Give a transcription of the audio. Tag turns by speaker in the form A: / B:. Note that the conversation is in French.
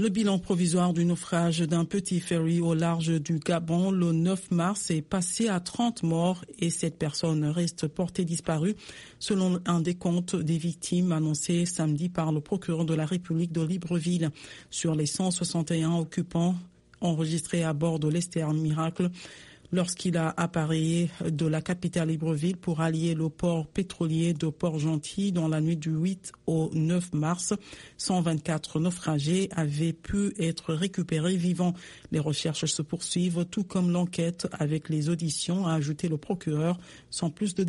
A: Le bilan provisoire du naufrage d'un petit ferry au large du Gabon le 9 mars est passé à 30 morts et 7 personnes restent portées disparues selon un décompte des victimes annoncé samedi par le procureur de la République de Libreville. Sur les 161 occupants enregistrés à bord de l'Esther Miracle, lorsqu'il a appareillé de la capitale Libreville pour allier le port pétrolier de Port-Gentil dans la nuit du 8 au 9 mars. 124 naufragés avaient pu être récupérés vivants. Les recherches se poursuivent, tout comme l'enquête avec les auditions, a ajouté le procureur, sans plus de